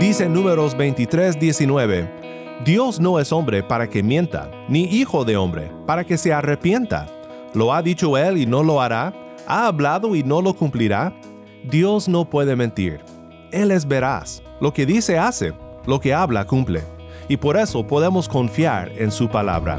Dice Números 23, 19, Dios no es hombre para que mienta, ni hijo de hombre para que se arrepienta. ¿Lo ha dicho él y no lo hará? ¿Ha hablado y no lo cumplirá? Dios no puede mentir. Él es veraz. Lo que dice hace, lo que habla cumple. Y por eso podemos confiar en su palabra.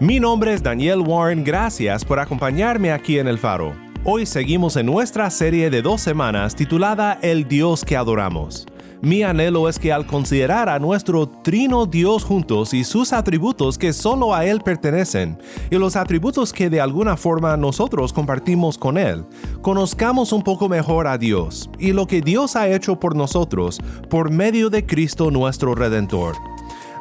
Mi nombre es Daniel Warren, gracias por acompañarme aquí en El Faro. Hoy seguimos en nuestra serie de dos semanas titulada El Dios que adoramos. Mi anhelo es que al considerar a nuestro trino Dios juntos y sus atributos que solo a Él pertenecen, y los atributos que de alguna forma nosotros compartimos con Él, conozcamos un poco mejor a Dios y lo que Dios ha hecho por nosotros por medio de Cristo nuestro Redentor.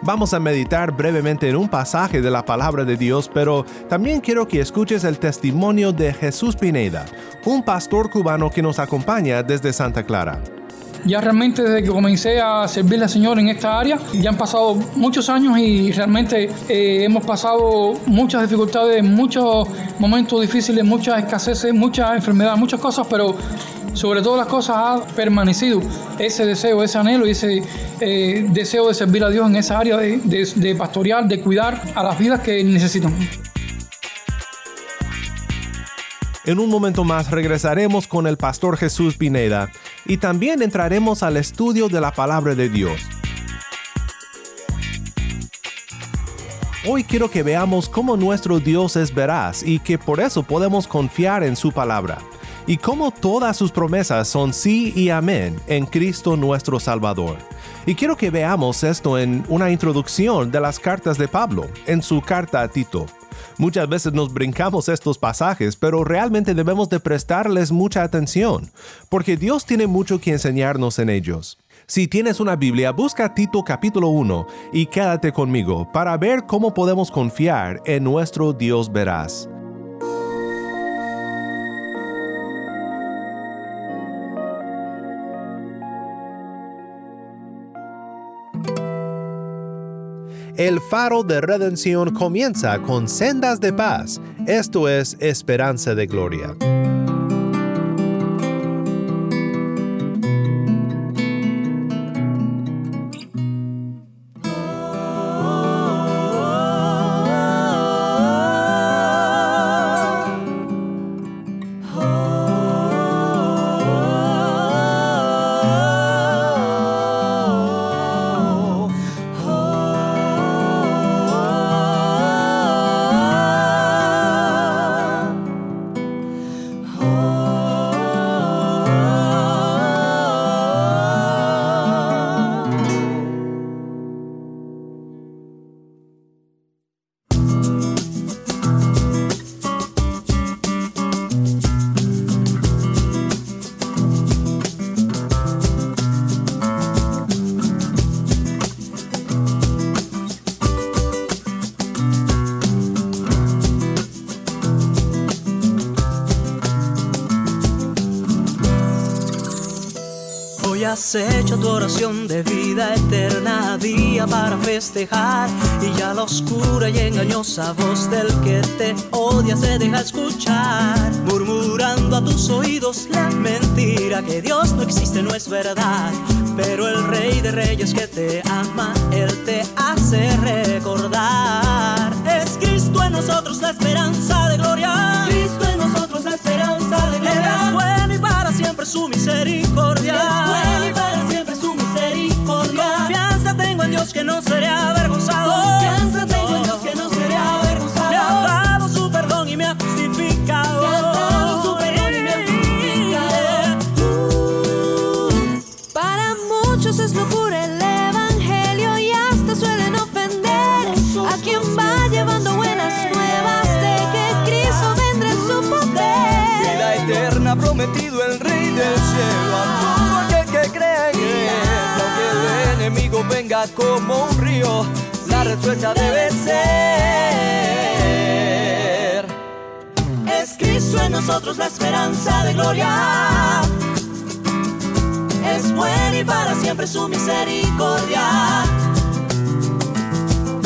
Vamos a meditar brevemente en un pasaje de la palabra de Dios, pero también quiero que escuches el testimonio de Jesús Pineda, un pastor cubano que nos acompaña desde Santa Clara. Ya realmente desde que comencé a servirle al Señor en esta área, ya han pasado muchos años y realmente eh, hemos pasado muchas dificultades, muchos momentos difíciles, muchas escaseces, muchas enfermedades, muchas cosas, pero sobre todas las cosas ha permanecido ese deseo, ese anhelo y ese eh, deseo de servir a Dios en esa área de, de, de pastorear, de cuidar a las vidas que necesitan. En un momento más regresaremos con el pastor Jesús Pineda y también entraremos al estudio de la palabra de Dios. Hoy quiero que veamos cómo nuestro Dios es veraz y que por eso podemos confiar en su palabra, y cómo todas sus promesas son sí y amén en Cristo nuestro Salvador. Y quiero que veamos esto en una introducción de las cartas de Pablo, en su carta a Tito. Muchas veces nos brincamos estos pasajes, pero realmente debemos de prestarles mucha atención, porque Dios tiene mucho que enseñarnos en ellos. Si tienes una Biblia, busca Tito capítulo 1 y quédate conmigo para ver cómo podemos confiar en nuestro Dios veraz. El faro de redención comienza con sendas de paz, esto es esperanza de gloria. Tu oración de vida eterna día para festejar. Y ya la oscura y engañosa voz del que te odia se deja escuchar. Murmurando a tus oídos la mentira que Dios no existe no es verdad. Pero el rey de reyes que te ama él te hace recordar. Es Cristo en nosotros la esperanza de gloria. Cristo en nosotros la esperanza de gloria. Él es bueno y para siempre su misericordia que no seré avergonzado como un río, la respuesta debe ser. Es Cristo en nosotros la esperanza de gloria. Es bueno y para siempre su misericordia.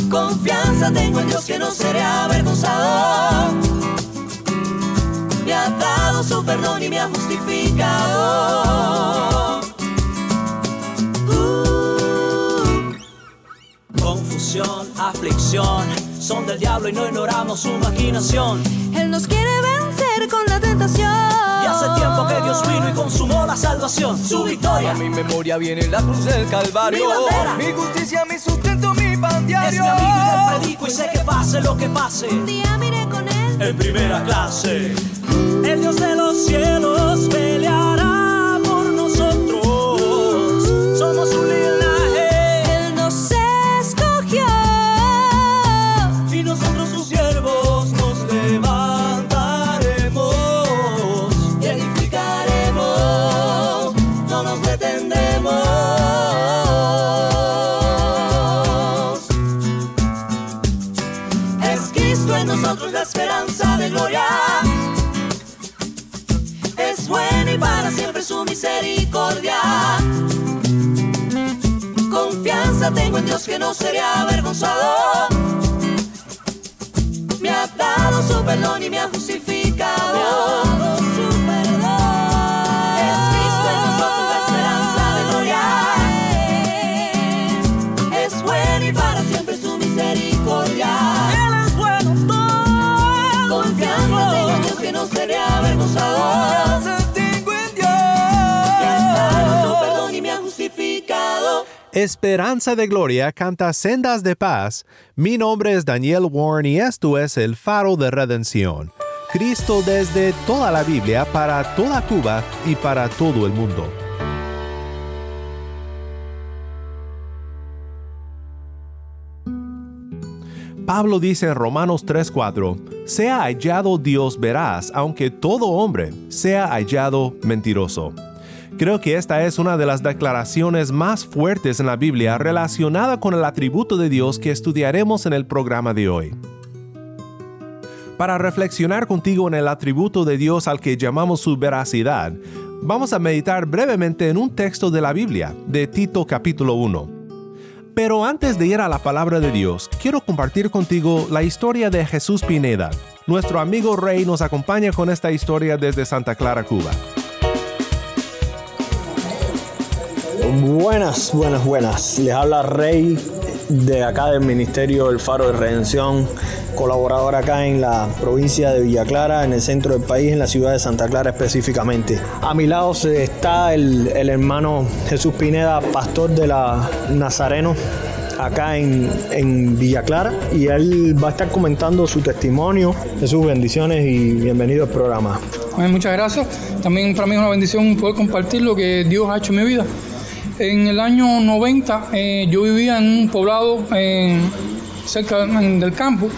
Confianza tengo en Dios que no seré avergonzado. Me ha dado su perdón y me ha justificado. Confusión, aflicción, son del diablo y no ignoramos su maquinación. Él nos quiere vencer con la tentación. Y hace tiempo que Dios vino y consumó la salvación, su victoria. A mi memoria viene la cruz del Calvario. Mi bandera, mi justicia, mi sustento, mi pan diario. Es mi amigo y le predico y sé que pase lo que pase. Un día miré con él en primera clase. El Dios de los cielos peleará por nosotros. Somos un linaje. Tengo en Dios que no seré avergonzado. Me ha dado su perdón y me ha justificado. Esperanza de Gloria canta Sendas de Paz. Mi nombre es Daniel Warren y esto es el faro de redención. Cristo desde toda la Biblia para toda Cuba y para todo el mundo. Pablo dice en Romanos 3:4, sea hallado Dios veraz, aunque todo hombre sea hallado mentiroso. Creo que esta es una de las declaraciones más fuertes en la Biblia relacionada con el atributo de Dios que estudiaremos en el programa de hoy. Para reflexionar contigo en el atributo de Dios al que llamamos su veracidad, vamos a meditar brevemente en un texto de la Biblia, de Tito capítulo 1. Pero antes de ir a la palabra de Dios, quiero compartir contigo la historia de Jesús Pineda. Nuestro amigo Rey nos acompaña con esta historia desde Santa Clara, Cuba. Buenas, buenas, buenas. Les habla Rey de acá del Ministerio del Faro de Redención, colaborador acá en la provincia de Villa Clara, en el centro del país, en la ciudad de Santa Clara específicamente. A mi lado está el, el hermano Jesús Pineda, pastor de la Nazareno acá en, en, Villa Clara y él va a estar comentando su testimonio, sus bendiciones y bienvenido al programa. Muchas gracias. También para mí es una bendición poder compartir lo que Dios ha hecho en mi vida. En el año 90 eh, yo vivía en un poblado eh, cerca del campo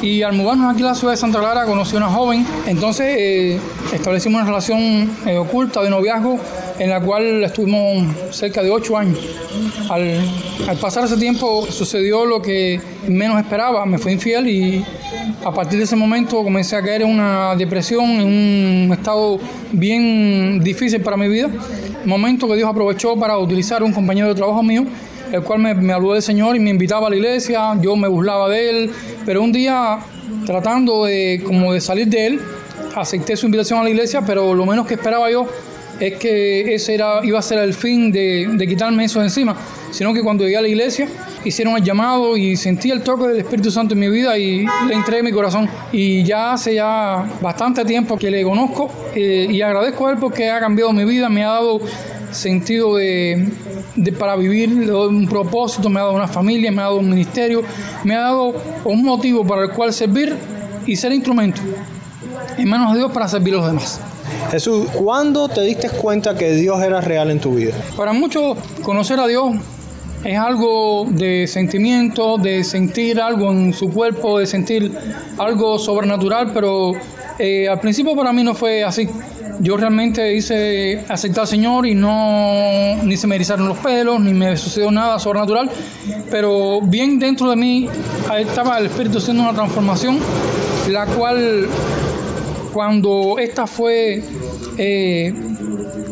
y al mudarnos aquí a la ciudad de Santa Clara conocí a una joven. Entonces eh, establecimos una relación oculta de noviazgo en la cual estuvimos cerca de ocho años. Al, al, pasar ese tiempo sucedió lo que menos esperaba, me fue infiel y a partir de ese momento comencé a caer en una depresión, en un estado bien difícil para mi vida. Momento que Dios aprovechó para utilizar un compañero de trabajo mío, el cual me, me habló del Señor y me invitaba a la iglesia, yo me burlaba de él, pero un día tratando de, como de salir de él, acepté su invitación a la iglesia, pero lo menos que esperaba yo es que ese era, iba a ser el fin de, quitarme eso de encima, sino que cuando llegué a la iglesia hicieron el llamado y sentí el toque del Espíritu Santo en mi vida y le entregué mi corazón. Y ya hace ya bastante tiempo que le conozco eh, y agradezco a él porque ha cambiado mi vida, me ha dado sentido de, de, para vivir, un propósito, me ha dado una familia, me ha dado un ministerio, me ha dado un motivo para el cual servir y ser instrumento en manos de Dios para servir a los demás. Jesús, ¿cuándo te diste cuenta que Dios era real en tu vida? Para muchos, conocer a Dios es algo de sentimiento, de sentir algo en su cuerpo, de sentir algo sobrenatural, pero Eh, al principio para mí no fue así. Yo realmente hice aceptar al Señor y no ni se me erizaron los pelos, ni me sucedió nada sobrenatural, pero bien dentro de mí estaba el Espíritu haciendo una transformación, la cual cuando esta fue eh,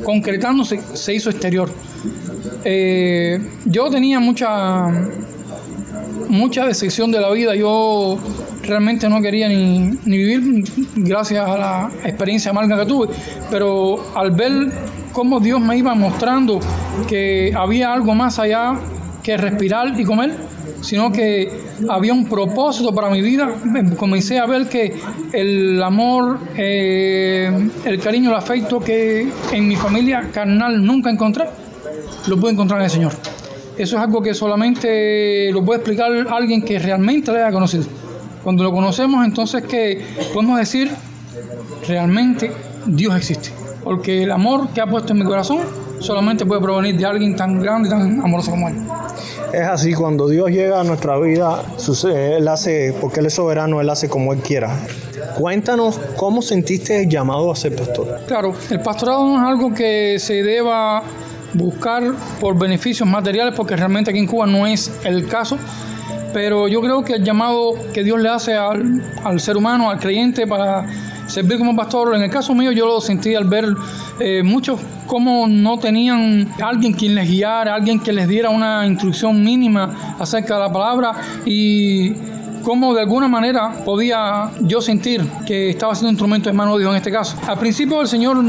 concretándose se hizo exterior. Eh, yo tenía mucha mucha decepción de la vida. Yo realmente no quería ni, vivir gracias a la experiencia amarga que tuve. Pero al ver cómo Dios me iba mostrando que había algo más allá que respirar y comer, sino que había un propósito para mi vida, comencé a ver que el amor, eh, el cariño, el afecto que en mi familia carnal nunca encontré, lo pude encontrar en el Señor. Eso es algo que solamente lo puede explicar alguien que realmente le haya conocido. Cuando lo conocemos, entonces que podemos decir, realmente Dios existe. Porque el amor que ha puesto en mi corazón solamente puede provenir de alguien tan grande y tan amoroso como Él. Es así, cuando Dios llega a nuestra vida, sucede, Él hace, porque Él es soberano, Él hace como Él quiera. Cuéntanos cómo sentiste el llamado a ser pastor. Claro, el pastorado no es algo que se deba buscar por beneficios materiales, porque realmente aquí en Cuba no es el caso. Pero yo creo que el llamado que Dios le hace al, al ser humano, al creyente, para servir como pastor, en el caso mío yo lo sentí al ver eh, muchos como no tenían alguien quien les guiara, alguien que les diera una instrucción mínima acerca de la palabra y cómo de alguna manera podía yo sentir que estaba siendo instrumento de mano de Dios en este caso. Al principio el Señor,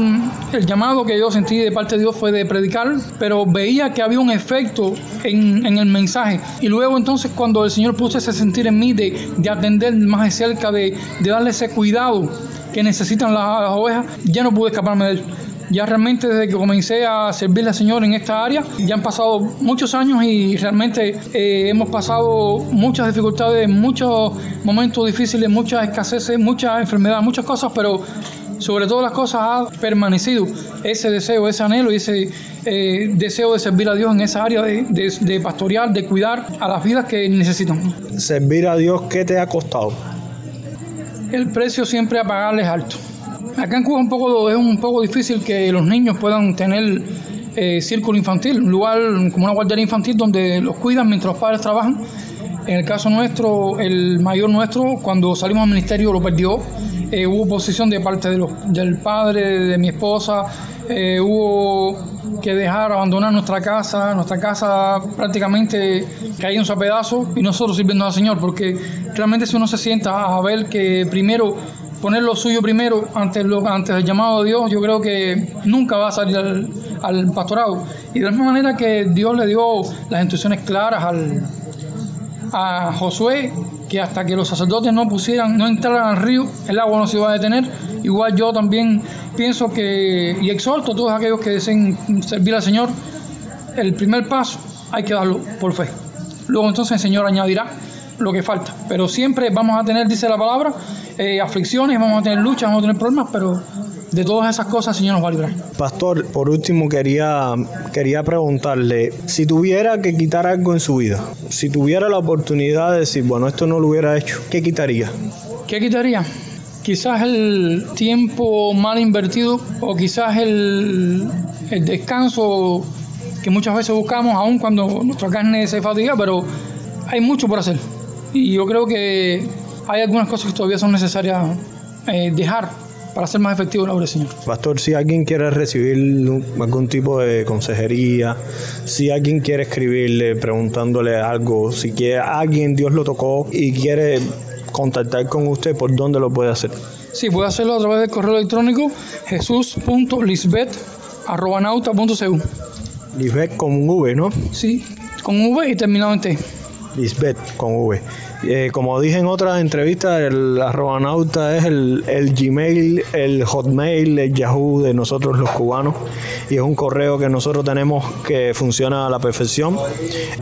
el llamado que yo sentí de parte de Dios fue de predicar, pero veía que había un efecto en, el mensaje. Y luego entonces cuando el Señor puso ese sentir en mí de, atender más de cerca, de, darle ese cuidado que necesitan las, ovejas, ya no pude escaparme de él. Ya realmente desde que comencé a servirle al Señor en esta área, ya han pasado muchos años y realmente eh, hemos pasado muchas dificultades, muchos momentos difíciles, muchas escaseces, muchas enfermedades, muchas cosas, pero sobre todas las cosas ha permanecido ese deseo, ese anhelo y ese eh, deseo de servir a Dios en esa área de, de, pastorear, de cuidar a las vidas que necesitan. Servir a Dios, ¿qué te ha costado? El precio siempre a pagarle es alto. Acá en Cuba es un poco difícil que los niños puedan tener eh, círculo infantil, un lugar como una guardería infantil donde los cuidan mientras los padres trabajan. En el caso nuestro, el mayor nuestro, cuando salimos al ministerio lo perdió. Eh, hubo oposición de parte del padre, de mi esposa. Eh, hubo que dejar, abandonar nuestra casa. Nuestra casa prácticamente cayó en su pedazo y nosotros sirviendo al Señor, porque realmente si uno se sienta a ver que primero poner lo suyo primero antes, lo, antes del llamado de Dios, yo creo que nunca va a salir al, pastorado. Y de la misma manera que Dios le dio las instrucciones claras al, a Josué, que hasta que los sacerdotes no pusieran, no entraran al río, el agua no se iba a detener. Igual yo también pienso que, y exhorto a todos aquellos que deseen servir al Señor, el primer paso hay que darlo por fe. Luego entonces el Señor añadirá lo que falta. Pero siempre vamos a tener, dice la palabra, eh, aflicciones, vamos a tener luchas, vamos a tener problemas, pero de todas esas cosas el Señor nos va a librar. Pastor, por último quería, quería preguntarle, si tuviera que quitar algo en su vida, si tuviera la oportunidad de decir, bueno, esto no lo hubiera hecho, ¿qué quitaría? ¿Qué quitaría? Quizás el tiempo mal invertido o quizás el, descanso que muchas veces buscamos, aun cuando nuestra carne se fatiga, pero hay mucho por hacer. Y yo creo que hay algunas cosas que todavía son necesarias eh, dejar para ser más efectivo la obra del Señor. Pastor, si alguien quiere recibir algún tipo de consejería, si alguien quiere escribirle preguntándole algo, si quiere alguien Dios lo tocó y quiere contactar con usted, ¿por dónde lo puede hacer? Sí, puede hacerlo a través del correo electrónico jesús.lisbeth.nauta.cu. Lisbeth con V, ¿no? Sí, con V y terminado en T. Lisbeth con V. Eh, como dije en otras entrevistas, el arrobanauta es el, el, Gmail, el Hotmail, el Yahoo de nosotros los cubanos y es un correo que nosotros tenemos que funciona a la perfección.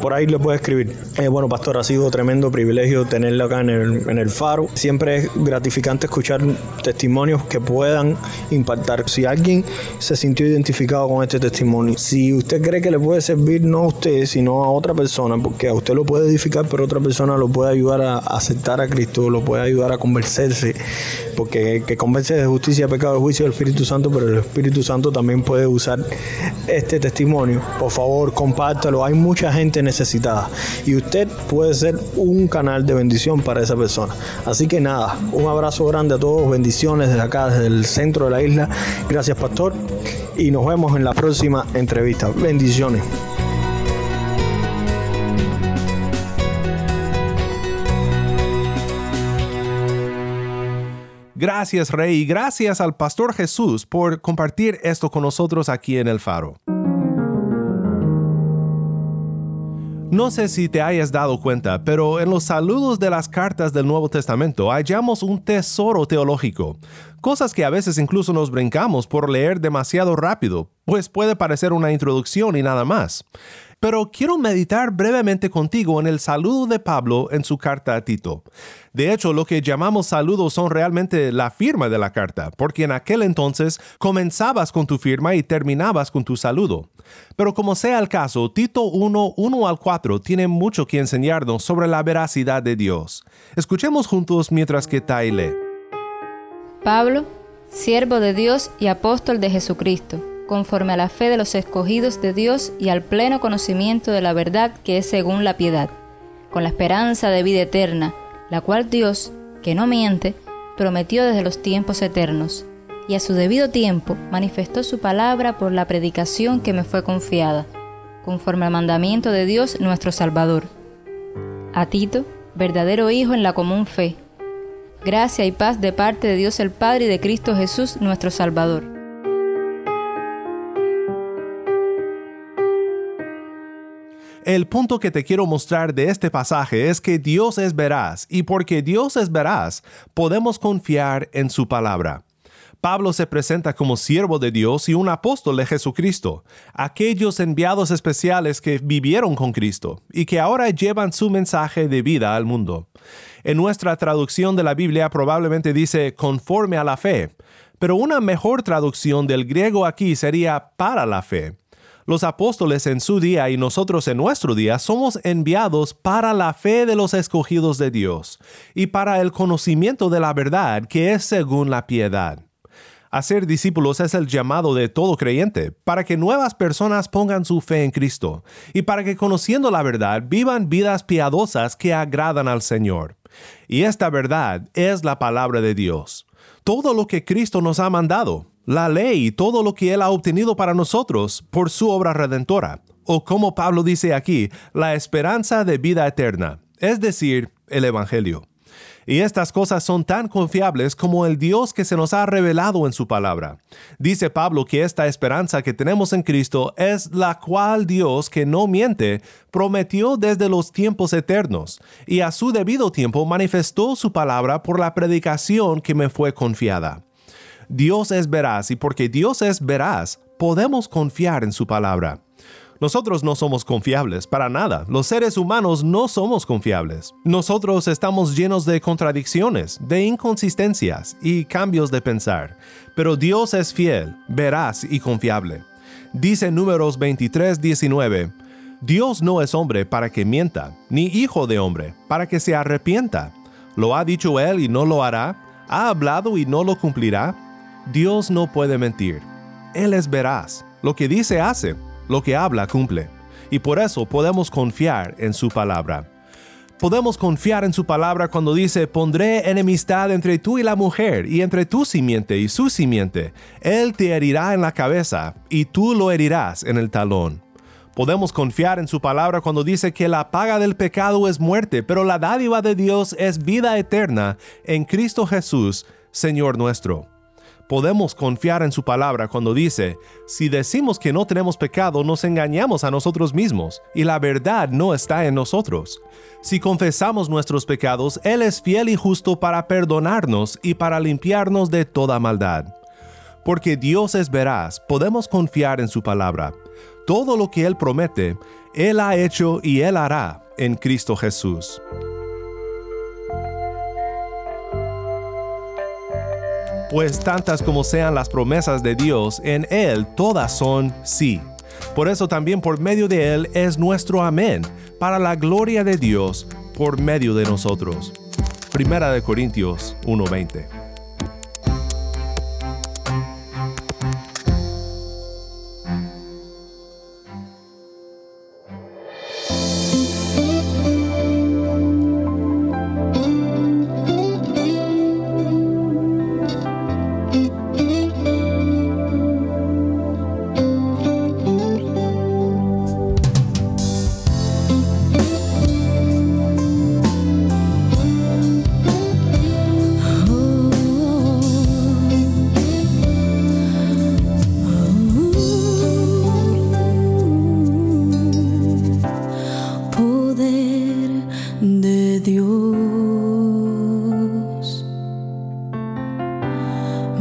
Por ahí le puede escribir. Eh, bueno, Pastor, ha sido tremendo privilegio tenerlo acá en el, en el Faro. Siempre es gratificante escuchar testimonios que puedan impactar. Si alguien se sintió identificado con este testimonio, si usted cree que le puede servir no a usted, sino a otra persona, porque a usted lo puede edificar, pero otra persona lo puede ayudar ayudar a aceptar a Cristo, lo puede ayudar a convencerse, porque que convence de justicia, pecado, de juicio del Espíritu Santo, pero el Espíritu Santo también puede usar este testimonio. Por favor, compártelo. Hay mucha gente necesitada y usted puede ser un canal de bendición para esa persona. Así que nada, un abrazo grande a todos, bendiciones desde acá, desde el centro de la isla. Gracias, pastor, y nos vemos en la próxima entrevista. Bendiciones. Gracias Rey y gracias al Pastor Jesús por compartir esto con nosotros aquí en el faro. No sé si te hayas dado cuenta, pero en los saludos de las cartas del Nuevo Testamento hallamos un tesoro teológico, cosas que a veces incluso nos brincamos por leer demasiado rápido, pues puede parecer una introducción y nada más. Pero quiero meditar brevemente contigo en el saludo de Pablo en su carta a Tito. De hecho, lo que llamamos saludos son realmente la firma de la carta, porque en aquel entonces comenzabas con tu firma y terminabas con tu saludo. Pero como sea el caso, Tito 1, 1 al 4 tiene mucho que enseñarnos sobre la veracidad de Dios. Escuchemos juntos mientras que Tai lee. Pablo, siervo de Dios y apóstol de Jesucristo conforme a la fe de los escogidos de Dios y al pleno conocimiento de la verdad que es según la piedad, con la esperanza de vida eterna, la cual Dios, que no miente, prometió desde los tiempos eternos, y a su debido tiempo manifestó su palabra por la predicación que me fue confiada, conforme al mandamiento de Dios nuestro Salvador. A Tito, verdadero Hijo en la común fe, gracia y paz de parte de Dios el Padre y de Cristo Jesús nuestro Salvador. El punto que te quiero mostrar de este pasaje es que Dios es veraz y porque Dios es veraz, podemos confiar en su palabra. Pablo se presenta como siervo de Dios y un apóstol de Jesucristo, aquellos enviados especiales que vivieron con Cristo y que ahora llevan su mensaje de vida al mundo. En nuestra traducción de la Biblia probablemente dice conforme a la fe, pero una mejor traducción del griego aquí sería para la fe. Los apóstoles en su día y nosotros en nuestro día somos enviados para la fe de los escogidos de Dios y para el conocimiento de la verdad que es según la piedad. Hacer discípulos es el llamado de todo creyente, para que nuevas personas pongan su fe en Cristo y para que conociendo la verdad vivan vidas piadosas que agradan al Señor. Y esta verdad es la palabra de Dios. Todo lo que Cristo nos ha mandado, la ley y todo lo que Él ha obtenido para nosotros por su obra redentora, o como Pablo dice aquí, la esperanza de vida eterna, es decir, el Evangelio. Y estas cosas son tan confiables como el Dios que se nos ha revelado en su palabra. Dice Pablo que esta esperanza que tenemos en Cristo es la cual Dios, que no miente, prometió desde los tiempos eternos, y a su debido tiempo manifestó su palabra por la predicación que me fue confiada. Dios es veraz y porque Dios es veraz, podemos confiar en su palabra. Nosotros no somos confiables, para nada. Los seres humanos no somos confiables. Nosotros estamos llenos de contradicciones, de inconsistencias y cambios de pensar. Pero Dios es fiel, veraz y confiable. Dice Números 23, 19, Dios no es hombre para que mienta, ni hijo de hombre para que se arrepienta. ¿Lo ha dicho él y no lo hará? ¿Ha hablado y no lo cumplirá? Dios no puede mentir. Él es veraz. Lo que dice hace, lo que habla cumple. Y por eso podemos confiar en su palabra. Podemos confiar en su palabra cuando dice, pondré enemistad entre tú y la mujer, y entre tu simiente y su simiente. Él te herirá en la cabeza, y tú lo herirás en el talón. Podemos confiar en su palabra cuando dice que la paga del pecado es muerte, pero la dádiva de Dios es vida eterna en Cristo Jesús, Señor nuestro podemos confiar en su palabra cuando dice, si decimos que no tenemos pecado, nos engañamos a nosotros mismos, y la verdad no está en nosotros. Si confesamos nuestros pecados, Él es fiel y justo para perdonarnos y para limpiarnos de toda maldad. Porque Dios es veraz, podemos confiar en su palabra. Todo lo que Él promete, Él ha hecho y Él hará en Cristo Jesús. Pues tantas como sean las promesas de Dios, en Él todas son sí. Por eso también por medio de Él es nuestro amén, para la gloria de Dios por medio de nosotros. Primera de Corintios 1:20.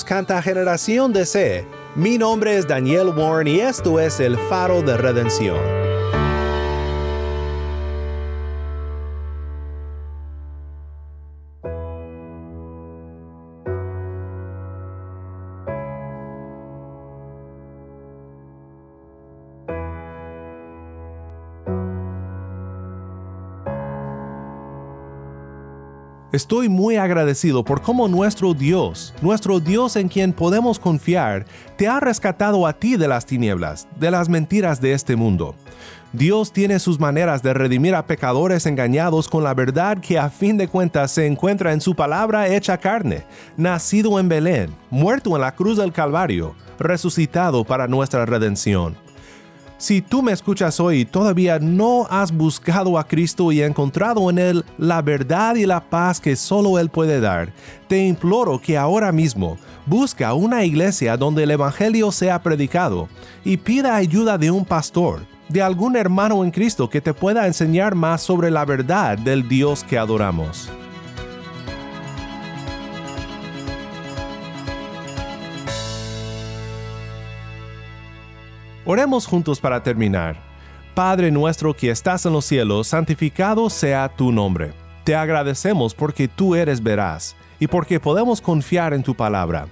Canta generación de C. Mi nombre es Daniel Warren y esto es el faro de redención. Estoy muy agradecido por cómo nuestro Dios, nuestro Dios en quien podemos confiar, te ha rescatado a ti de las tinieblas, de las mentiras de este mundo. Dios tiene sus maneras de redimir a pecadores engañados con la verdad que a fin de cuentas se encuentra en su palabra hecha carne, nacido en Belén, muerto en la cruz del Calvario, resucitado para nuestra redención. Si tú me escuchas hoy y todavía no has buscado a Cristo y encontrado en Él la verdad y la paz que solo Él puede dar, te imploro que ahora mismo busca una iglesia donde el Evangelio sea predicado y pida ayuda de un pastor, de algún hermano en Cristo que te pueda enseñar más sobre la verdad del Dios que adoramos. Oremos juntos para terminar. Padre nuestro que estás en los cielos, santificado sea tu nombre. Te agradecemos porque tú eres veraz y porque podemos confiar en tu palabra.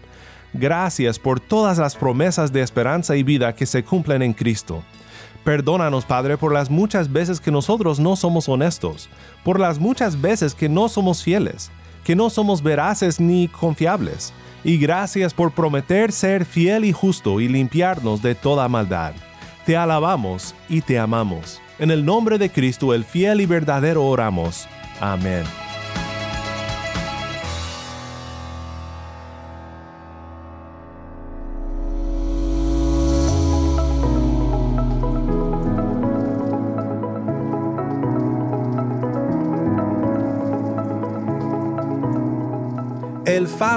Gracias por todas las promesas de esperanza y vida que se cumplen en Cristo. Perdónanos, Padre, por las muchas veces que nosotros no somos honestos, por las muchas veces que no somos fieles, que no somos veraces ni confiables y gracias por prometer ser fiel y justo y limpiarnos de toda maldad. Te alabamos y te amamos. En el nombre de Cristo, el fiel y verdadero, oramos. Amén.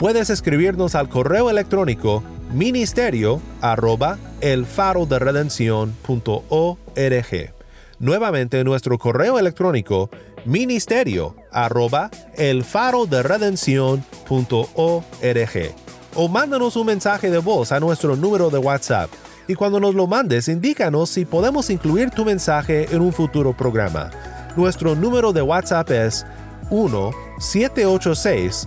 puedes escribirnos al correo electrónico ministerio arroba el faro de Nuevamente nuestro correo electrónico ministerio arroba el faro de o mándanos un mensaje de voz a nuestro número de WhatsApp. Y cuando nos lo mandes indícanos si podemos incluir tu mensaje en un futuro programa. Nuestro número de WhatsApp es 1 786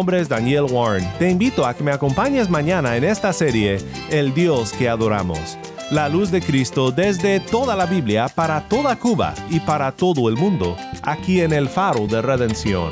Nombre es Daniel Warren. Te invito a que me acompañes mañana en esta serie El Dios que adoramos. La luz de Cristo desde toda la Biblia para toda Cuba y para todo el mundo, aquí en el Faro de Redención.